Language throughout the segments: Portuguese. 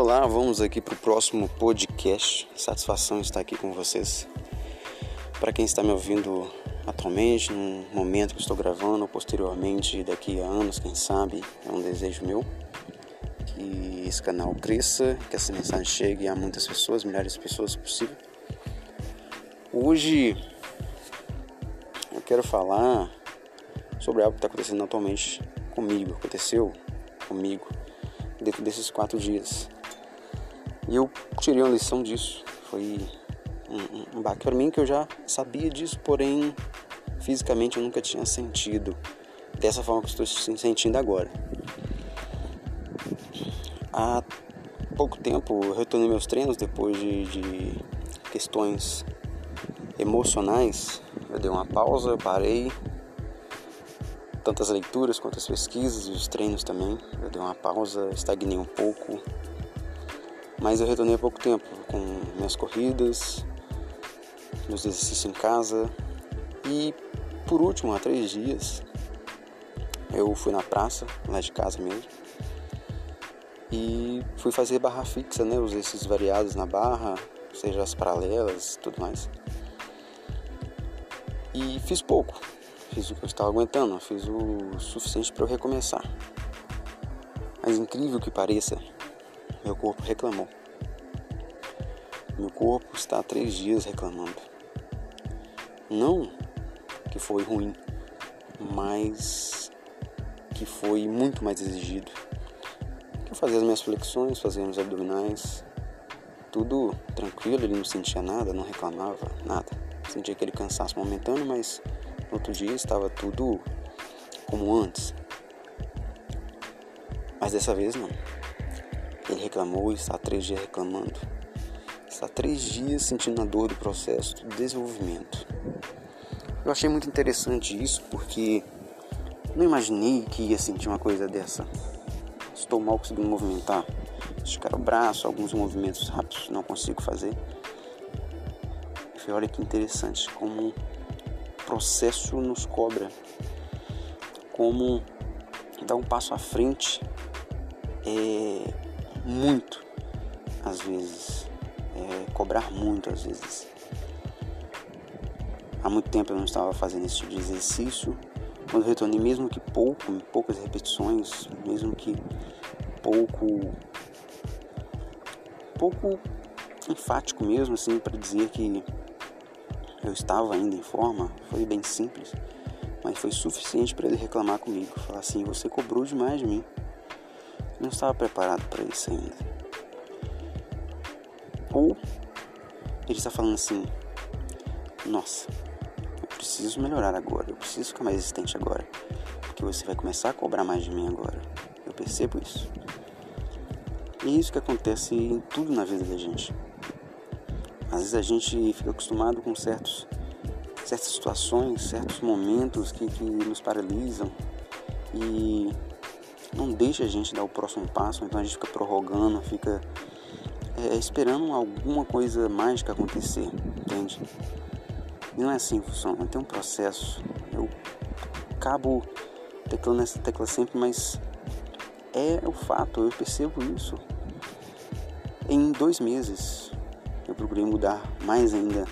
Olá, vamos aqui para o próximo podcast. Satisfação estar aqui com vocês. Para quem está me ouvindo atualmente, no momento que estou gravando, ou posteriormente, daqui a anos, quem sabe, é um desejo meu que esse canal cresça, que essa mensagem chegue a muitas pessoas, milhares de pessoas possível. Hoje eu quero falar sobre algo que está acontecendo atualmente comigo, aconteceu comigo dentro desses quatro dias. E eu tirei uma lição disso. Foi um, um baque para mim que eu já sabia disso, porém fisicamente eu nunca tinha sentido dessa forma que estou sentindo agora. Há pouco tempo eu retornei meus treinos depois de, de questões emocionais. Eu dei uma pausa, eu parei, tanto as leituras quanto as pesquisas e os treinos também. Eu dei uma pausa, estagnei um pouco, mas eu retornei há pouco tempo com minhas corridas, meus exercícios em casa e por último, há três dias, eu fui na praça, lá de casa mesmo, e fui fazer barra fixa, né? Os exercícios variados na barra, seja as paralelas e tudo mais. E fiz pouco, fiz o que eu estava aguentando, fiz o suficiente para eu recomeçar. Mas incrível que pareça, meu corpo reclamou. Meu corpo está há três dias reclamando. Não que foi ruim, mas que foi muito mais exigido. Eu fazia as minhas flexões, fazia meus abdominais, tudo tranquilo, ele não sentia nada, não reclamava, nada. Sentia aquele cansaço momentâneo, mas no outro dia estava tudo como antes. Mas dessa vez não. Ele reclamou e está há três dias reclamando. Está há três dias sentindo a dor do processo do desenvolvimento. Eu achei muito interessante isso porque não imaginei que ia sentir uma coisa dessa. Estou mal conseguindo movimentar. Esticar o braço, alguns movimentos rápidos não consigo fazer. Eu falei, olha que interessante como processo nos cobra, como dar um passo à frente é muito, às vezes, é cobrar muito, às vezes. Há muito tempo eu não estava fazendo esse tipo de exercício. Quando retornei, mesmo que pouco, poucas repetições, mesmo que pouco, pouco enfático mesmo, assim, para dizer que eu estava ainda em forma, foi bem simples, mas foi suficiente para ele reclamar comigo, falar assim: você cobrou demais de mim. Não estava preparado para isso ainda. Ou ele está falando assim: nossa, eu preciso melhorar agora, eu preciso ficar mais resistente agora, porque você vai começar a cobrar mais de mim agora. Eu percebo isso. E é isso que acontece em tudo na vida da gente. Às vezes a gente fica acostumado com certos, certas situações, certos momentos que, que nos paralisam e não deixa a gente dar o próximo passo, então a gente fica prorrogando, fica é, esperando alguma coisa mágica acontecer, entende? E não é assim que funciona, tem um processo. Eu acabo teclando essa tecla sempre, mas é o fato, eu percebo isso. Em dois meses eu procurei mudar mais ainda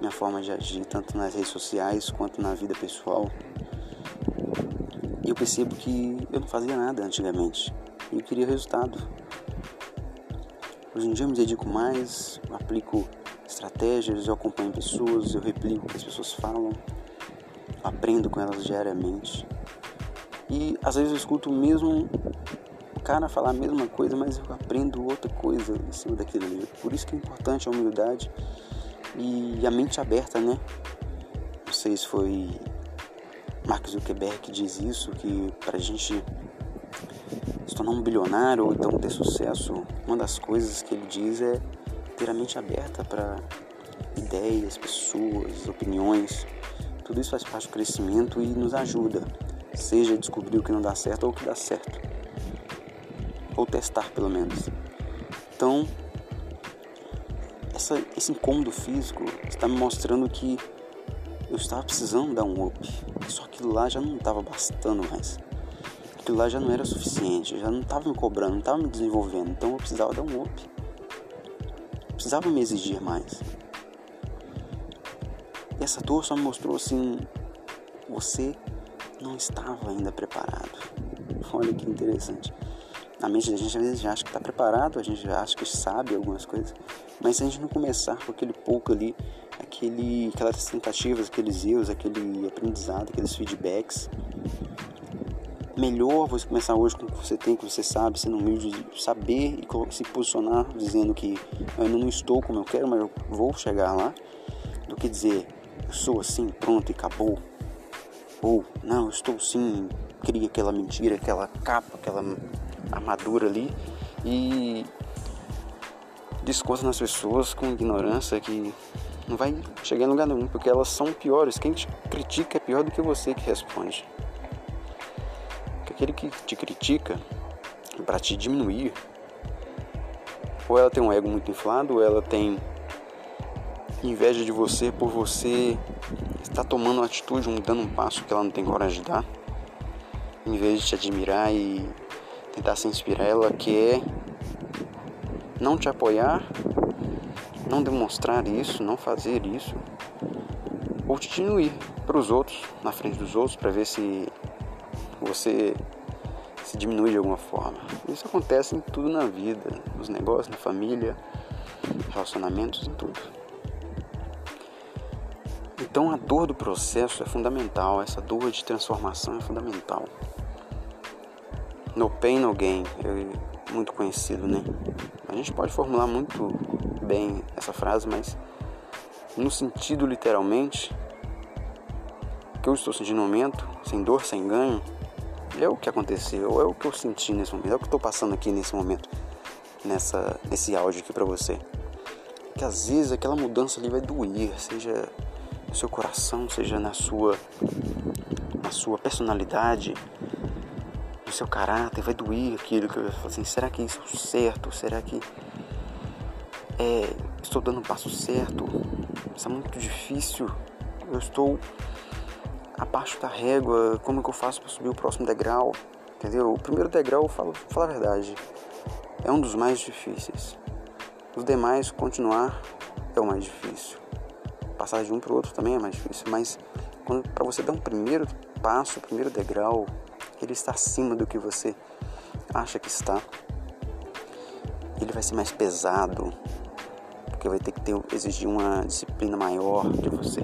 minha forma de agir, tanto nas redes sociais quanto na vida pessoal. Eu percebo que eu não fazia nada antigamente eu queria resultado. Hoje em dia eu me dedico mais, eu aplico estratégias, eu acompanho pessoas, eu replico o que as pessoas falam, aprendo com elas diariamente. E às vezes eu escuto o mesmo cara falar a mesma coisa, mas eu aprendo outra coisa em cima daquilo ali. Por isso que é importante a humildade e a mente aberta, né? Não sei se foi Mark Zuckerberg diz isso, que para a gente se tornar um bilionário ou então ter sucesso, uma das coisas que ele diz é ter a mente aberta para ideias, pessoas, opiniões. Tudo isso faz parte do crescimento e nos ajuda, seja descobrir o que não dá certo ou o que dá certo ou testar pelo menos. Então, essa, esse incômodo físico está me mostrando que eu estava precisando dar um up, só que lá já não estava bastando mais. Aquilo lá já não era suficiente, já não estava me cobrando, não estava me desenvolvendo, então eu precisava dar um up. precisava me exigir mais. E essa dor só me mostrou assim: você não estava ainda preparado. Olha que interessante. Na mente da gente às vezes acha que está preparado, a gente já acha que sabe algumas coisas, mas se a gente não começar com aquele pouco ali, aquele, aquelas tentativas, aqueles erros, aquele aprendizado, aqueles feedbacks, melhor você começar hoje com o que você tem, que você sabe, sendo humilde, saber e se posicionar dizendo que eu ainda não estou como eu quero, mas eu vou chegar lá, do que dizer eu sou assim, pronto e acabou. Ou não, eu estou sim, cria aquela mentira, aquela capa, aquela armadura ali e desconta nas pessoas com ignorância que não vai chegar em lugar nenhum, porque elas são piores. Quem te critica é pior do que você que responde aquele que te critica para te diminuir, ou ela tem um ego muito inflado, ou ela tem inveja de você por você estar tomando uma atitude, um, dando um passo que ela não tem coragem de dar, em vez de te admirar e tentar se inspirar, ela quer não te apoiar, não demonstrar isso, não fazer isso, ou te diminuir para os outros, na frente dos outros, para ver se você se diminui de alguma forma. Isso acontece em tudo na vida, nos negócios, na família, relacionamentos, em tudo. Então a dor do processo é fundamental, essa dor de transformação é fundamental. No pain, no gain, muito conhecido, né? A gente pode formular muito bem essa frase, mas no sentido literalmente que eu estou sentindo no momento, sem dor, sem ganho, é o que aconteceu, é o que eu senti nesse momento, é o que estou passando aqui nesse momento, nessa, nesse áudio aqui para você. Que às vezes aquela mudança ali vai doer, seja no seu coração, seja na sua, na sua personalidade, no seu caráter, vai doer aquilo que eu falo assim, será que isso é certo? Será que é, estou dando o passo certo? Isso é muito difícil. Eu estou abaixo da régua, como que eu faço para subir o próximo degrau, entendeu? O primeiro degrau, falo, falo a verdade, é um dos mais difíceis. Os demais, continuar, é o mais difícil. Passar de um para o outro também é mais difícil, mas para você dar um primeiro passo, o primeiro degrau, ele está acima do que você acha que está. Ele vai ser mais pesado, porque vai ter que ter, exigir uma disciplina maior de você.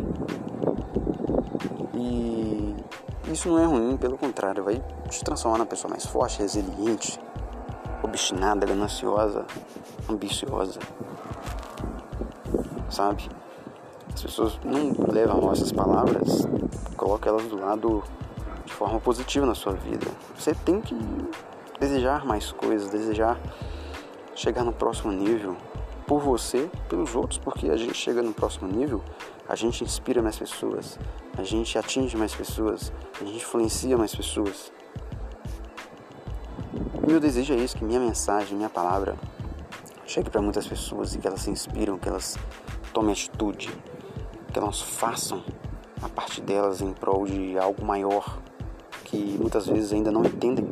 E isso não é ruim, pelo contrário, vai te transformar na pessoa mais forte, resiliente, obstinada, gananciosa, ambiciosa. Sabe? As pessoas não levam essas palavras, coloca elas do lado forma positiva na sua vida. Você tem que desejar mais coisas, desejar chegar no próximo nível por você, pelos outros, porque a gente chega no próximo nível a gente inspira mais pessoas, a gente atinge mais pessoas, a gente influencia mais pessoas. O meu desejo é isso, que minha mensagem, minha palavra chegue para muitas pessoas e que elas se inspiram, que elas tomem atitude, que elas façam a parte delas em prol de algo maior que muitas vezes ainda não entendem.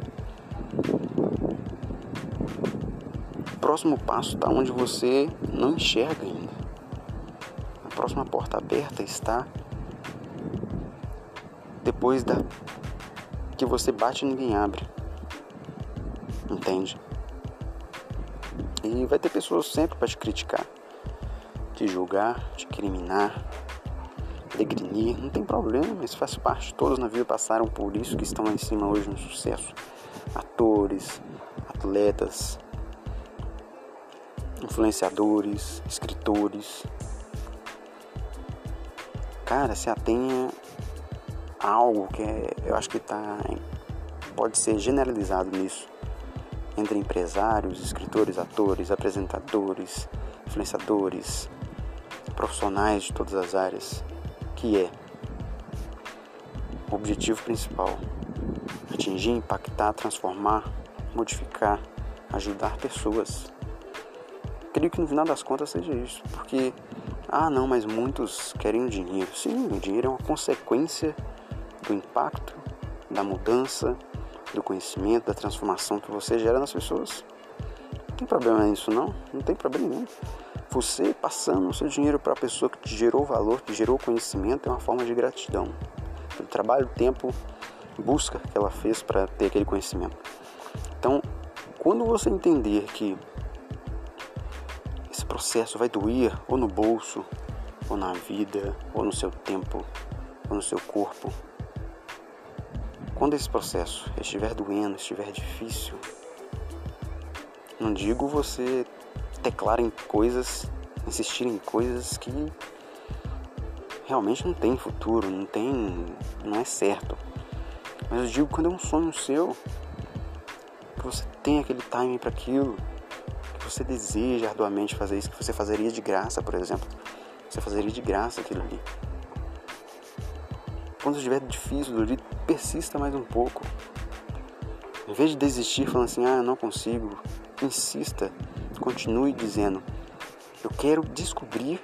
O próximo passo está onde você não enxerga ainda próxima porta aberta está depois da que você bate e ninguém abre. Entende? E vai ter pessoas sempre para te criticar, te julgar, te criminar, degrinir, não tem problema, isso faz parte. Todos na vida passaram por isso que estão lá em cima hoje no sucesso. Atores, atletas, influenciadores, escritores, cara, se atenha a algo que é, eu acho que tá, pode ser generalizado nisso entre empresários, escritores, atores, apresentadores, influenciadores, profissionais de todas as áreas, que é o objetivo principal: atingir, impactar, transformar, modificar, ajudar pessoas. Creio que no final das contas seja isso, porque ah, não, mas muitos querem o dinheiro. Sim, o dinheiro é uma consequência do impacto, da mudança, do conhecimento, da transformação que você gera nas pessoas. Não tem problema nisso não, não tem problema nenhum. Você passando o seu dinheiro para a pessoa que te gerou valor, que gerou conhecimento, é uma forma de gratidão. Pelo trabalho, tempo, busca que ela fez para ter aquele conhecimento. Então, quando você entender que esse processo vai doer ou no bolso, ou na vida, ou no seu tempo, ou no seu corpo, quando esse processo estiver doendo, estiver difícil, não digo você teclar em coisas, insistir em coisas que realmente não tem futuro, não tem, não é certo. Mas eu digo quando é um sonho seu, que você tem aquele timing para aquilo, que você deseja arduamente fazer isso, que você fazeria de graça, por exemplo. Você fazeria de graça aquilo ali. Quando estiver difícil, ali, persista mais um pouco. Em vez de desistir falando assim, ah, não consigo, insista, continue dizendo, eu quero descobrir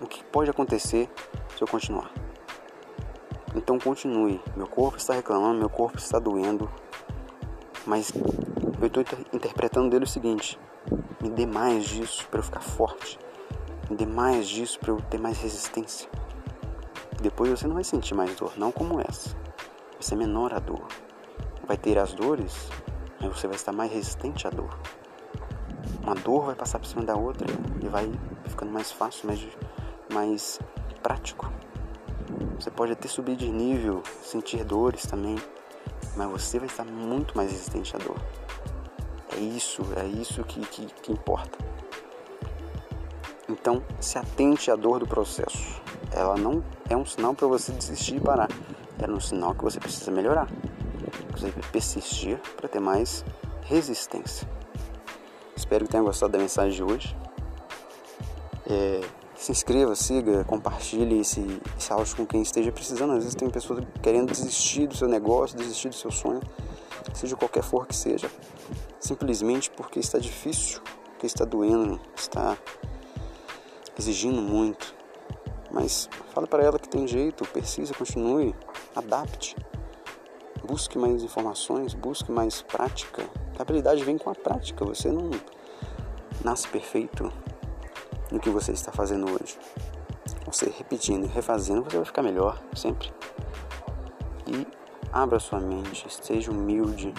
o que pode acontecer se eu continuar. Então continue. Meu corpo está reclamando, meu corpo está doendo, mas eu estou interpretando dele o seguinte: me dê mais disso para eu ficar forte, me dê mais disso para eu ter mais resistência. Depois você não vai sentir mais dor, não como essa. Vai ser menor a dor. Vai ter as dores, mas você vai estar mais resistente à dor. Uma dor vai passar por cima da outra e vai ficando mais fácil, mais, mais prático. Você pode até subir de nível, sentir dores também, mas você vai estar muito mais resistente à dor. É isso, é isso que, que, que importa. Então, se atente à dor do processo. Ela não é um sinal para você desistir e parar. É um sinal que você precisa melhorar. Você persistir para ter mais resistência. Espero que tenha gostado da mensagem de hoje. É, se inscreva, siga, compartilhe esse, esse áudio com quem esteja precisando. Às vezes tem pessoas querendo desistir do seu negócio, desistir do seu sonho, seja qualquer for que seja, simplesmente porque está difícil, porque está doendo, está exigindo muito. Mas fala para ela que tem jeito, precisa, continue, adapte. Busque mais informações, busque mais prática. A habilidade vem com a prática, você não nasce perfeito no que você está fazendo hoje. Você repetindo e refazendo, você vai ficar melhor sempre. E abra sua mente, seja humilde,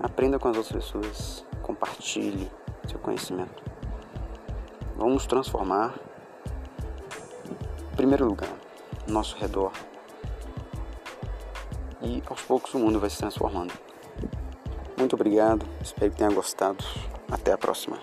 aprenda com as outras pessoas, compartilhe seu conhecimento. Vamos transformar, em primeiro lugar, nosso redor. E aos poucos o mundo vai se transformando. Muito obrigado, espero que tenha gostado. Até a próxima.